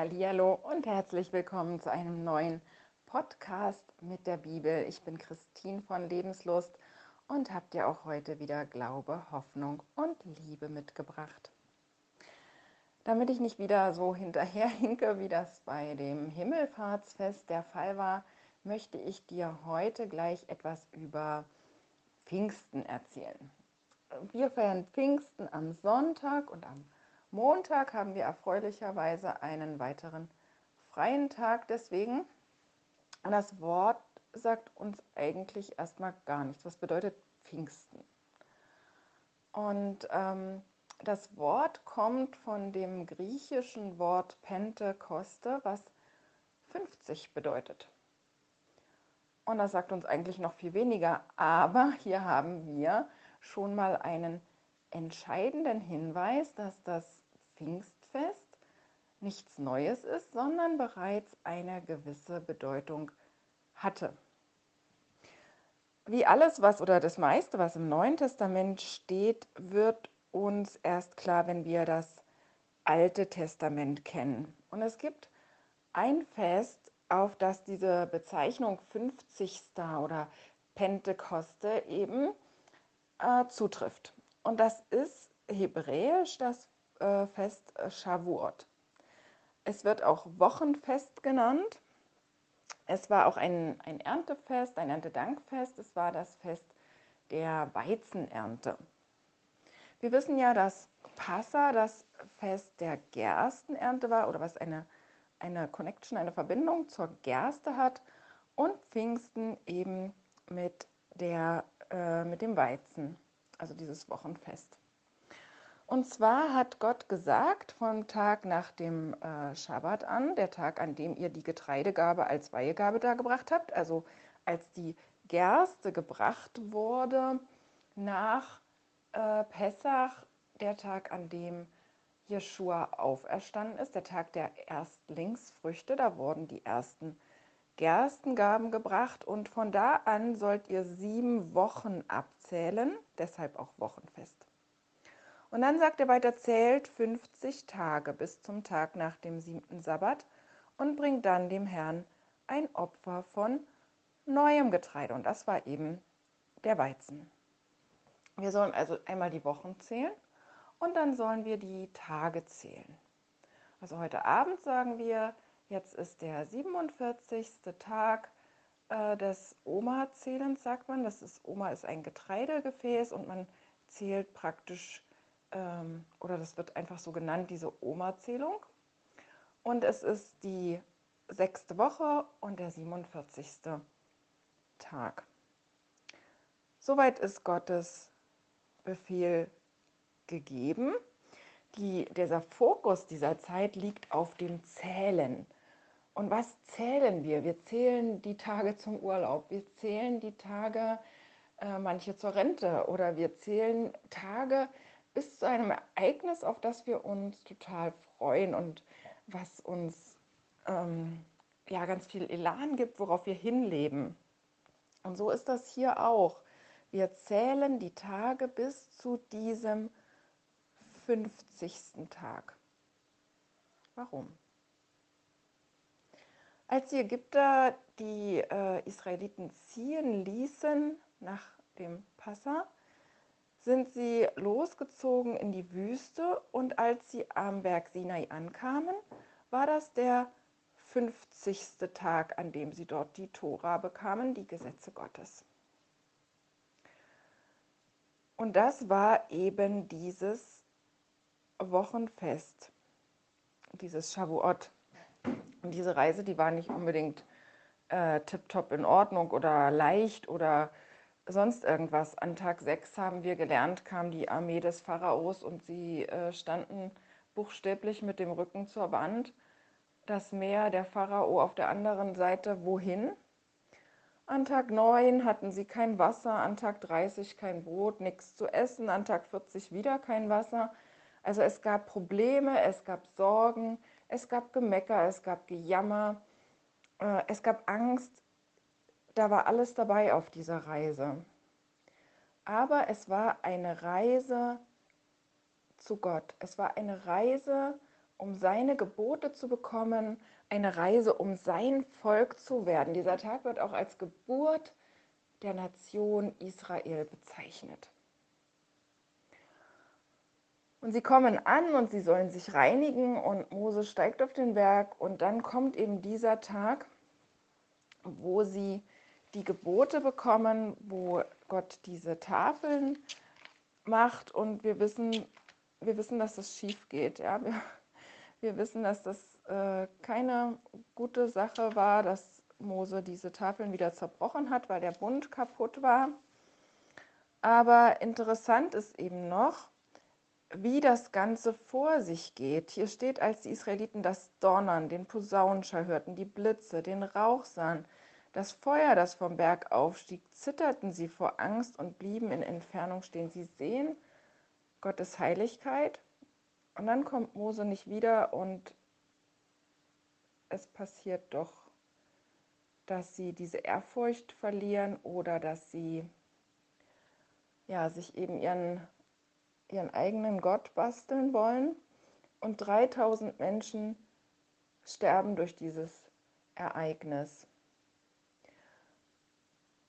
Hallihallo und herzlich willkommen zu einem neuen Podcast mit der Bibel. Ich bin Christine von Lebenslust und habe dir auch heute wieder Glaube, Hoffnung und Liebe mitgebracht. Damit ich nicht wieder so hinterherhinke, wie das bei dem Himmelfahrtsfest der Fall war, möchte ich dir heute gleich etwas über Pfingsten erzählen. Wir feiern Pfingsten am Sonntag und am Montag haben wir erfreulicherweise einen weiteren freien Tag. Deswegen, das Wort sagt uns eigentlich erstmal gar nichts. Was bedeutet Pfingsten? Und ähm, das Wort kommt von dem griechischen Wort Pentekoste, was 50 bedeutet. Und das sagt uns eigentlich noch viel weniger. Aber hier haben wir schon mal einen entscheidenden Hinweis, dass das Pfingstfest nichts Neues ist, sondern bereits eine gewisse Bedeutung hatte. Wie alles, was oder das meiste, was im Neuen Testament steht, wird uns erst klar, wenn wir das Alte Testament kennen. Und es gibt ein Fest, auf das diese Bezeichnung 50. oder Pentekoste eben äh, zutrifft. Und das ist hebräisch das äh, Fest Shavuot. Es wird auch Wochenfest genannt. Es war auch ein, ein Erntefest, ein Erntedankfest. Es war das Fest der Weizenernte. Wir wissen ja, dass Passa das Fest der Gerstenernte war oder was eine, eine Connection, eine Verbindung zur Gerste hat und Pfingsten eben mit, der, äh, mit dem Weizen, also dieses Wochenfest. Und zwar hat Gott gesagt, vom Tag nach dem äh, Schabbat an, der Tag, an dem ihr die Getreidegabe als Weihegabe dargebracht habt, also als die Gerste gebracht wurde, nach äh, Pessach, der Tag, an dem Jeschua auferstanden ist, der Tag der Erstlingsfrüchte, da wurden die ersten Gerstengaben gebracht und von da an sollt ihr sieben Wochen abzählen, deshalb auch Wochenfest. Und dann sagt er weiter, zählt 50 Tage bis zum Tag nach dem siebten Sabbat und bringt dann dem Herrn ein Opfer von neuem Getreide. Und das war eben der Weizen. Wir sollen also einmal die Wochen zählen und dann sollen wir die Tage zählen. Also heute Abend sagen wir, jetzt ist der 47. Tag äh, des Oma-Zählens, sagt man. Das ist, Oma ist ein Getreidegefäß und man zählt praktisch ähm, oder das wird einfach so genannt, diese Oma-Zählung. Und es ist die sechste Woche und der 47. Tag. Soweit ist Gottes Befehl gegeben. Die, dieser Fokus dieser Zeit liegt auf dem Zählen. Und was zählen wir? Wir zählen die Tage zum Urlaub, wir zählen die Tage, äh, manche zur Rente oder wir zählen Tage, bis zu einem Ereignis, auf das wir uns total freuen und was uns ähm, ja ganz viel Elan gibt, worauf wir hinleben. Und so ist das hier auch. Wir zählen die Tage bis zu diesem 50. Tag. Warum? Als die Ägypter die äh, Israeliten ziehen ließen nach dem Passa, sind sie losgezogen in die Wüste und als sie am Berg Sinai ankamen, war das der 50. Tag, an dem sie dort die Tora bekamen, die Gesetze Gottes. Und das war eben dieses Wochenfest, dieses Shavuot. Und diese Reise, die war nicht unbedingt äh, tiptop in Ordnung oder leicht oder sonst irgendwas. An Tag 6 haben wir gelernt, kam die Armee des Pharaos und sie äh, standen buchstäblich mit dem Rücken zur Wand. Das Meer, der Pharao auf der anderen Seite, wohin? An Tag 9 hatten sie kein Wasser, an Tag 30 kein Brot, nichts zu essen, an Tag 40 wieder kein Wasser. Also es gab Probleme, es gab Sorgen, es gab Gemecker, es gab Gejammer, äh, es gab Angst, da war alles dabei auf dieser Reise. Aber es war eine Reise zu Gott. Es war eine Reise, um seine Gebote zu bekommen, eine Reise, um sein Volk zu werden. Dieser Tag wird auch als Geburt der Nation Israel bezeichnet. Und sie kommen an und sie sollen sich reinigen und Mose steigt auf den Berg und dann kommt eben dieser Tag, wo sie die Gebote bekommen, wo Gott diese Tafeln macht und wir wissen, wir wissen, dass das schief geht. Ja? Wir, wir wissen, dass das äh, keine gute Sache war, dass Mose diese Tafeln wieder zerbrochen hat, weil der Bund kaputt war. Aber interessant ist eben noch, wie das Ganze vor sich geht. Hier steht, als die Israeliten das Donnern, den Posaunenschall hörten, die Blitze, den Rauch sahen, das Feuer, das vom Berg aufstieg, zitterten sie vor Angst und blieben in Entfernung stehen. Sie sehen Gottes Heiligkeit und dann kommt Mose nicht wieder und es passiert doch, dass sie diese Ehrfurcht verlieren oder dass sie ja, sich eben ihren ihren eigenen Gott basteln wollen und 3000 Menschen sterben durch dieses Ereignis.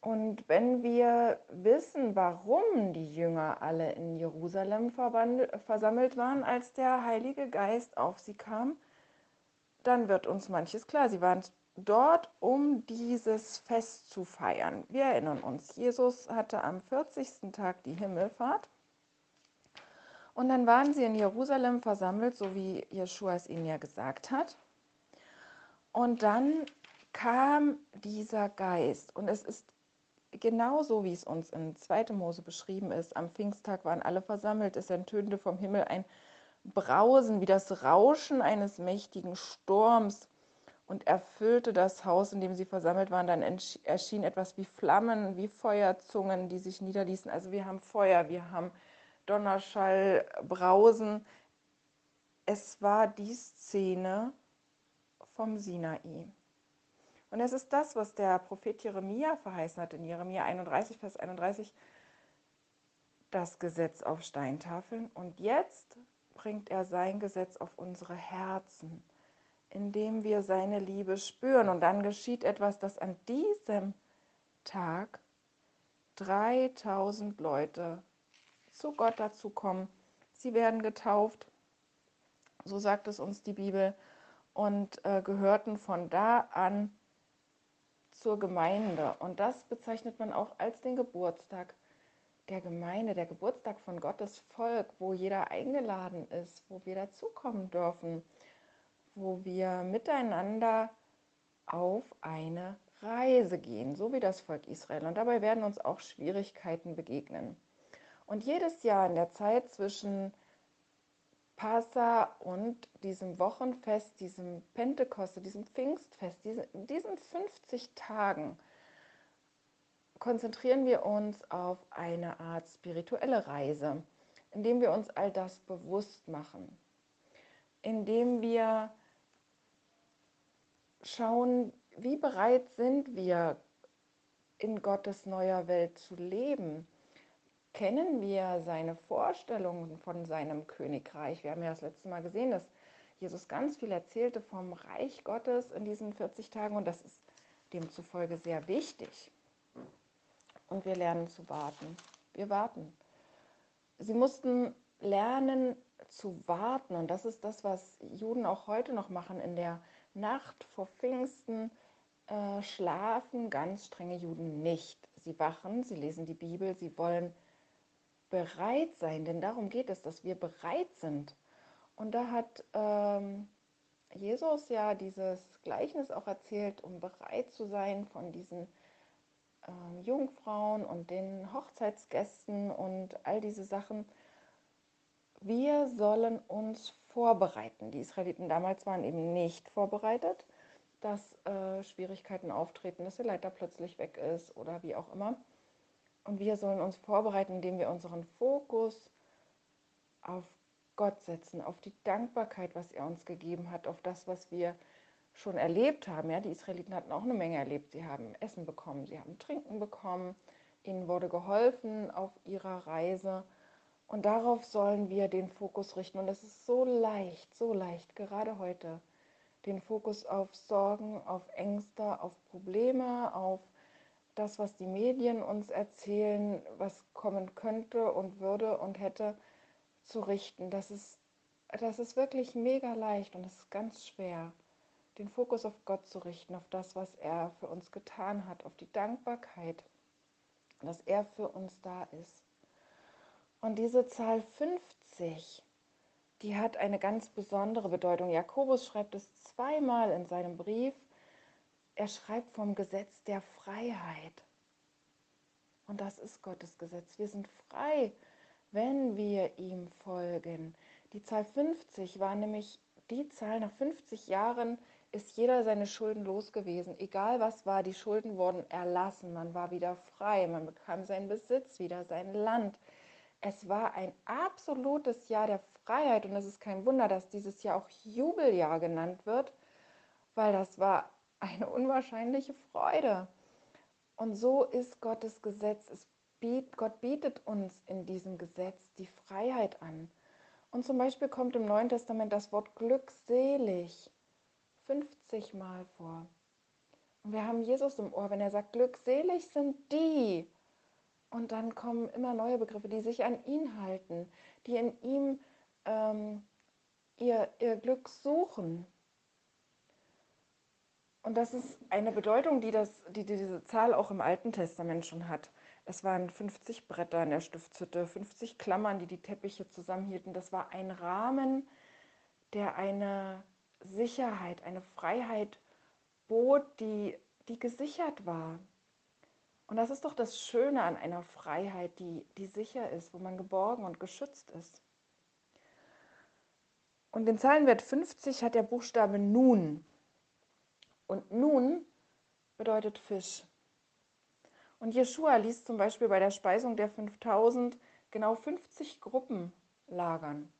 Und wenn wir wissen, warum die Jünger alle in Jerusalem versammelt waren, als der Heilige Geist auf sie kam, dann wird uns manches klar. Sie waren dort, um dieses Fest zu feiern. Wir erinnern uns, Jesus hatte am 40. Tag die Himmelfahrt und dann waren sie in Jerusalem versammelt, so wie Jeschua es ihnen ja gesagt hat. Und dann kam dieser Geist. Und es ist genauso, wie es uns in 2. Mose beschrieben ist. Am Pfingsttag waren alle versammelt. Es ertönte vom Himmel ein Brausen wie das Rauschen eines mächtigen Sturms und erfüllte das Haus, in dem sie versammelt waren. Dann erschien etwas wie Flammen, wie Feuerzungen, die sich niederließen. Also wir haben Feuer, wir haben Donnerschall, Brausen. Es war die Szene vom Sinai. Und es ist das, was der Prophet Jeremia verheißen hat in Jeremia 31, Vers 31, das Gesetz auf Steintafeln. Und jetzt bringt er sein Gesetz auf unsere Herzen, indem wir seine Liebe spüren. Und dann geschieht etwas, das an diesem Tag 3000 Leute zu Gott dazu kommen. Sie werden getauft, so sagt es uns die Bibel, und äh, gehörten von da an zur Gemeinde. Und das bezeichnet man auch als den Geburtstag der Gemeinde, der Geburtstag von Gottes Volk, wo jeder eingeladen ist, wo wir dazukommen dürfen, wo wir miteinander auf eine Reise gehen, so wie das Volk Israel. Und dabei werden uns auch Schwierigkeiten begegnen. Und jedes Jahr in der Zeit zwischen Passa und diesem Wochenfest, diesem Pentekoste, diesem Pfingstfest, in diesen 50 Tagen konzentrieren wir uns auf eine Art spirituelle Reise, indem wir uns all das bewusst machen, indem wir schauen, wie bereit sind wir, in Gottes neuer Welt zu leben kennen wir seine Vorstellungen von seinem Königreich. Wir haben ja das letzte Mal gesehen, dass Jesus ganz viel erzählte vom Reich Gottes in diesen 40 Tagen und das ist demzufolge sehr wichtig. Und wir lernen zu warten. Wir warten. Sie mussten lernen zu warten und das ist das, was Juden auch heute noch machen. In der Nacht vor Pfingsten äh, schlafen ganz strenge Juden nicht. Sie wachen, sie lesen die Bibel, sie wollen bereit sein, denn darum geht es, dass wir bereit sind. Und da hat ähm, Jesus ja dieses Gleichnis auch erzählt, um bereit zu sein von diesen ähm, Jungfrauen und den Hochzeitsgästen und all diese Sachen. Wir sollen uns vorbereiten. Die Israeliten damals waren eben nicht vorbereitet, dass äh, Schwierigkeiten auftreten, dass der Leiter plötzlich weg ist oder wie auch immer. Und wir sollen uns vorbereiten, indem wir unseren Fokus auf Gott setzen, auf die Dankbarkeit, was er uns gegeben hat, auf das, was wir schon erlebt haben. Ja, die Israeliten hatten auch eine Menge erlebt. Sie haben Essen bekommen, sie haben Trinken bekommen, ihnen wurde geholfen auf ihrer Reise. Und darauf sollen wir den Fokus richten. Und es ist so leicht, so leicht, gerade heute, den Fokus auf Sorgen, auf Ängste, auf Probleme, auf das, was die Medien uns erzählen, was kommen könnte und würde und hätte, zu richten. Das ist, das ist wirklich mega leicht und es ist ganz schwer, den Fokus auf Gott zu richten, auf das, was er für uns getan hat, auf die Dankbarkeit, dass er für uns da ist. Und diese Zahl 50, die hat eine ganz besondere Bedeutung. Jakobus schreibt es zweimal in seinem Brief. Er schreibt vom Gesetz der Freiheit. Und das ist Gottes Gesetz. Wir sind frei, wenn wir ihm folgen. Die Zahl 50 war nämlich die Zahl, nach 50 Jahren ist jeder seine Schulden los gewesen. Egal was war, die Schulden wurden erlassen. Man war wieder frei, man bekam seinen Besitz wieder, sein Land. Es war ein absolutes Jahr der Freiheit und es ist kein Wunder, dass dieses Jahr auch Jubeljahr genannt wird, weil das war eine unwahrscheinliche Freude. Und so ist Gottes Gesetz. Es biet, Gott bietet uns in diesem Gesetz die Freiheit an. Und zum Beispiel kommt im Neuen Testament das Wort glückselig 50 Mal vor. Und wir haben Jesus im Ohr, wenn er sagt, glückselig sind die. Und dann kommen immer neue Begriffe, die sich an ihn halten, die in ihm ähm, ihr, ihr Glück suchen. Und das ist eine Bedeutung, die, das, die diese Zahl auch im Alten Testament schon hat. Es waren 50 Bretter in der Stiftshütte, 50 Klammern, die die Teppiche zusammenhielten. Das war ein Rahmen, der eine Sicherheit, eine Freiheit bot, die, die gesichert war. Und das ist doch das Schöne an einer Freiheit, die, die sicher ist, wo man geborgen und geschützt ist. Und den Zahlenwert 50 hat der Buchstabe Nun. Und nun bedeutet Fisch. Und Jeschua ließ zum Beispiel bei der Speisung der 5000 genau 50 Gruppen lagern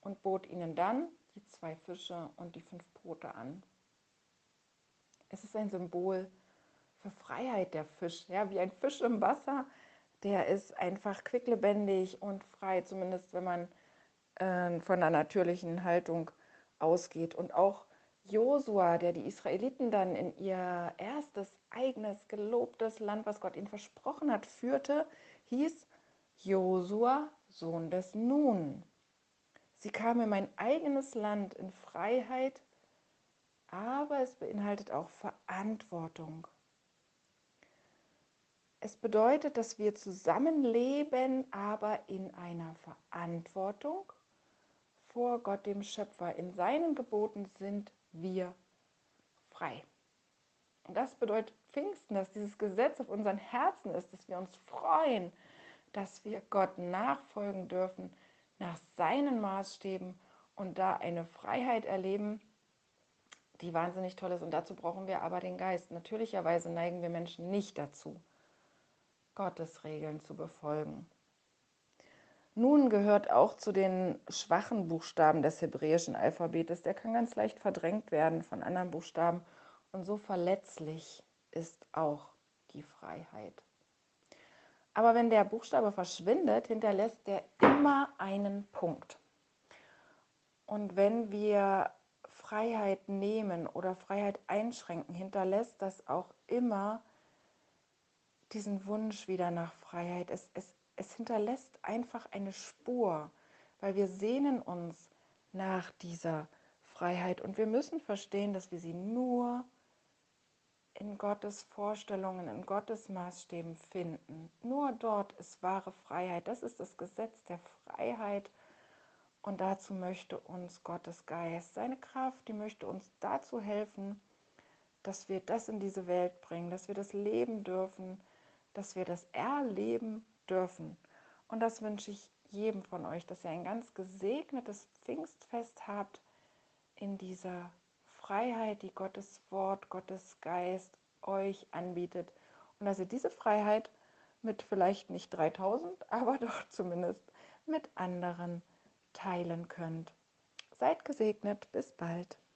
und bot ihnen dann die zwei Fische und die fünf Brote an. Es ist ein Symbol für Freiheit der Fisch, ja, wie ein Fisch im Wasser, der ist einfach quicklebendig und frei, zumindest wenn man äh, von einer natürlichen Haltung ausgeht. Und auch Josua, der die Israeliten dann in ihr erstes eigenes gelobtes Land, was Gott ihnen versprochen hat, führte, hieß Josua, Sohn des Nun. Sie kamen in mein eigenes Land in Freiheit, aber es beinhaltet auch Verantwortung. Es bedeutet, dass wir zusammenleben, aber in einer Verantwortung vor Gott dem Schöpfer. In seinen Geboten sind wir frei. Und das bedeutet Pfingsten, dass dieses Gesetz auf unseren Herzen ist, dass wir uns freuen, dass wir Gott nachfolgen dürfen nach seinen Maßstäben und da eine Freiheit erleben, die wahnsinnig toll ist. Und dazu brauchen wir aber den Geist. Natürlicherweise neigen wir Menschen nicht dazu, Gottes Regeln zu befolgen. Nun gehört auch zu den schwachen Buchstaben des hebräischen Alphabetes. Der kann ganz leicht verdrängt werden von anderen Buchstaben. Und so verletzlich ist auch die Freiheit. Aber wenn der Buchstabe verschwindet, hinterlässt der immer einen Punkt. Und wenn wir Freiheit nehmen oder Freiheit einschränken, hinterlässt das auch immer diesen Wunsch wieder nach Freiheit. Es, es, es hinterlässt einfach eine Spur, weil wir sehnen uns nach dieser Freiheit und wir müssen verstehen, dass wir sie nur in Gottes Vorstellungen, in Gottes Maßstäben finden. Nur dort ist wahre Freiheit. Das ist das Gesetz der Freiheit. Und dazu möchte uns Gottes Geist, seine Kraft, die möchte uns dazu helfen, dass wir das in diese Welt bringen, dass wir das leben dürfen, dass wir das erleben dürfen. Und das wünsche ich jedem von euch, dass ihr ein ganz gesegnetes Pfingstfest habt in dieser Freiheit, die Gottes Wort, Gottes Geist euch anbietet. Und dass ihr diese Freiheit mit vielleicht nicht 3000, aber doch zumindest mit anderen teilen könnt. Seid gesegnet, bis bald.